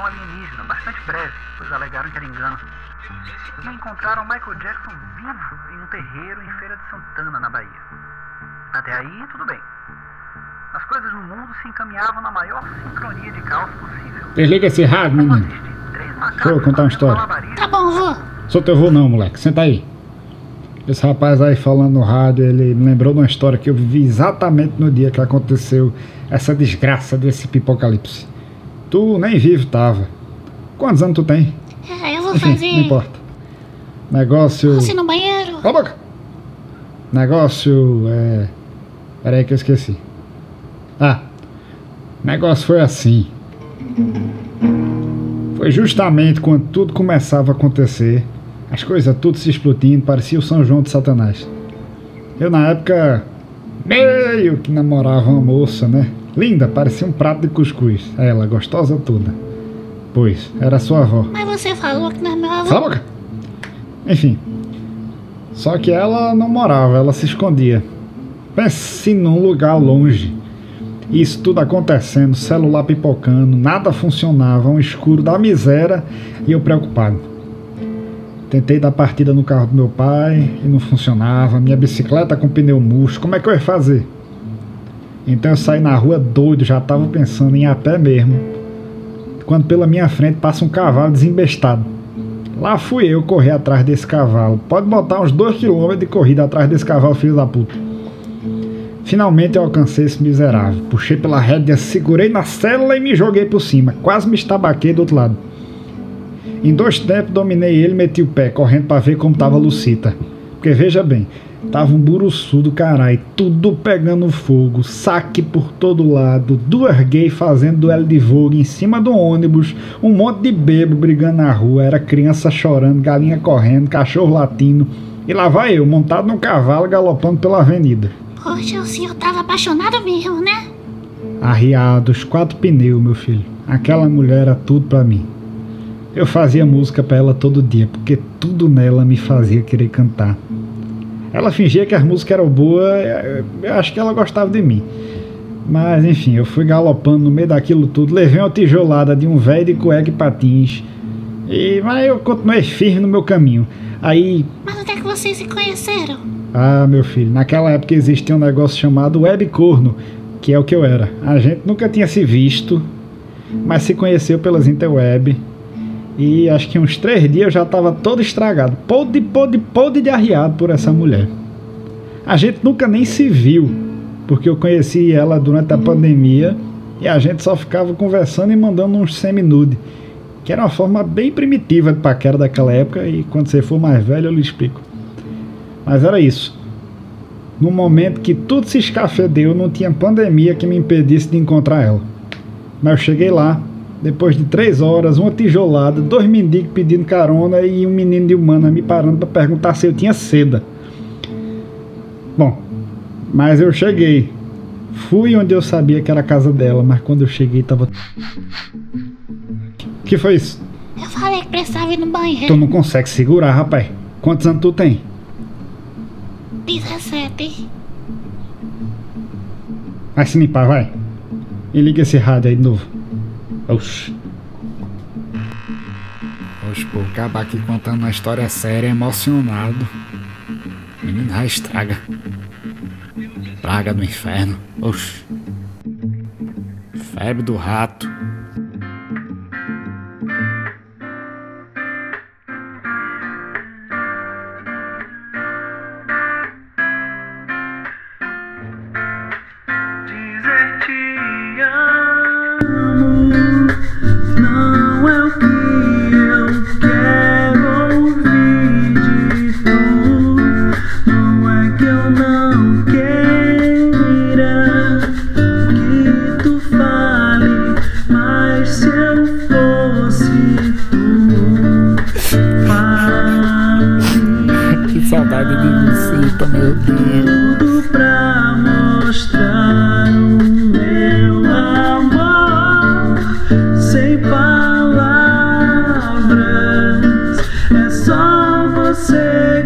visão alienígena, bastante breve, pois alegaram que era engano. E encontraram Michael Jackson vivo em um terreiro em Feira de Santana, na Bahia. Até aí, tudo bem. As coisas no mundo se encaminhavam na maior sincronia de caos possível. Desliga esse rádio, menino. Deixa eu contar uma história. Tá bom, vô. Sou teu vô não, moleque. Senta aí. Esse rapaz aí falando no rádio, ele me lembrou de uma história que eu vivi exatamente no dia que aconteceu essa desgraça desse pipocalipse. Tu nem vivo tava. Quantos anos tu tem? É, eu vou Enfim, fazer. não importa. Negócio. Você no banheiro? Cala a boca! Negócio é. Peraí que eu esqueci. Ah, negócio foi assim. Foi justamente quando tudo começava a acontecer, as coisas tudo se explodindo, parecia o São João de Satanás. Eu na época meio que namorava uma moça, né? Linda, parecia um prato de cuscuz. Ela, gostosa toda. Pois, era sua avó. Mas você falou que não é meu avô. Cala a boca! Enfim. Só que ela não morava, ela se escondia. Pense num lugar longe. Isso tudo acontecendo, celular pipocando, nada funcionava, um escuro da miséria e eu preocupado. Tentei dar partida no carro do meu pai e não funcionava, minha bicicleta com pneu murcho, como é que eu ia fazer? Então eu saí na rua doido, já estava pensando em a pé mesmo. Quando pela minha frente passa um cavalo desembestado. Lá fui eu correr atrás desse cavalo. Pode botar uns 2 km de corrida atrás desse cavalo, filho da puta. Finalmente eu alcancei esse miserável. Puxei pela rédea, segurei na célula e me joguei por cima. Quase me estabaquei do outro lado. Em dois tempos dominei ele e meti o pé, correndo para ver como tava a Lucita. Porque veja bem, tava um buruçu do caralho, tudo pegando fogo, saque por todo lado, duas gays fazendo duelo de vogue em cima do ônibus, um monte de bebo brigando na rua, era criança chorando, galinha correndo, cachorro latindo. E lá vai eu, montado num cavalo galopando pela avenida. Poxa, o senhor tava apaixonado mesmo, né? Arriados, quatro pneus, meu filho. Aquela mulher era tudo pra mim. Eu fazia música pra ela todo dia, porque tudo nela me fazia querer cantar. Ela fingia que as músicas eram boas, eu acho que ela gostava de mim. Mas enfim, eu fui galopando no meio daquilo tudo, levei uma tijolada de um velho de cueca e patins. E, mas eu continuei firme no meu caminho. Aí Mas onde é que vocês se conheceram? ah, meu filho, naquela época existia um negócio chamado web corno, que é o que eu era. A gente nunca tinha se visto, mas se conheceu pelas interweb. E acho que uns três dias eu já estava todo estragado, podre, podre, podre de arriado por essa mulher. A gente nunca nem se viu, porque eu conheci ela durante a pandemia e a gente só ficava conversando e mandando uns semi-nude, que era uma forma bem primitiva de paquera daquela época e quando você for mais velho eu lhe explico. Mas era isso. No momento que tudo se escafedeu, não tinha pandemia que me impedisse de encontrar ela. Mas eu cheguei lá, depois de três horas, uma tijolada, dois mendigos pedindo carona e um menino de humana me parando para perguntar se eu tinha seda. Bom, mas eu cheguei. Fui onde eu sabia que era a casa dela, mas quando eu cheguei tava. que foi isso? Eu falei que precisava ir no banheiro. Tu não consegue segurar, rapaz. Quantos anos tu tem? 17. Vai se limpar, vai. E liga esse rádio aí de novo. Oxi. Oxe, pô, acabar aqui contando uma história séria, emocionado. Menino, já estraga. Praga do inferno. Oxi. Febre do rato. say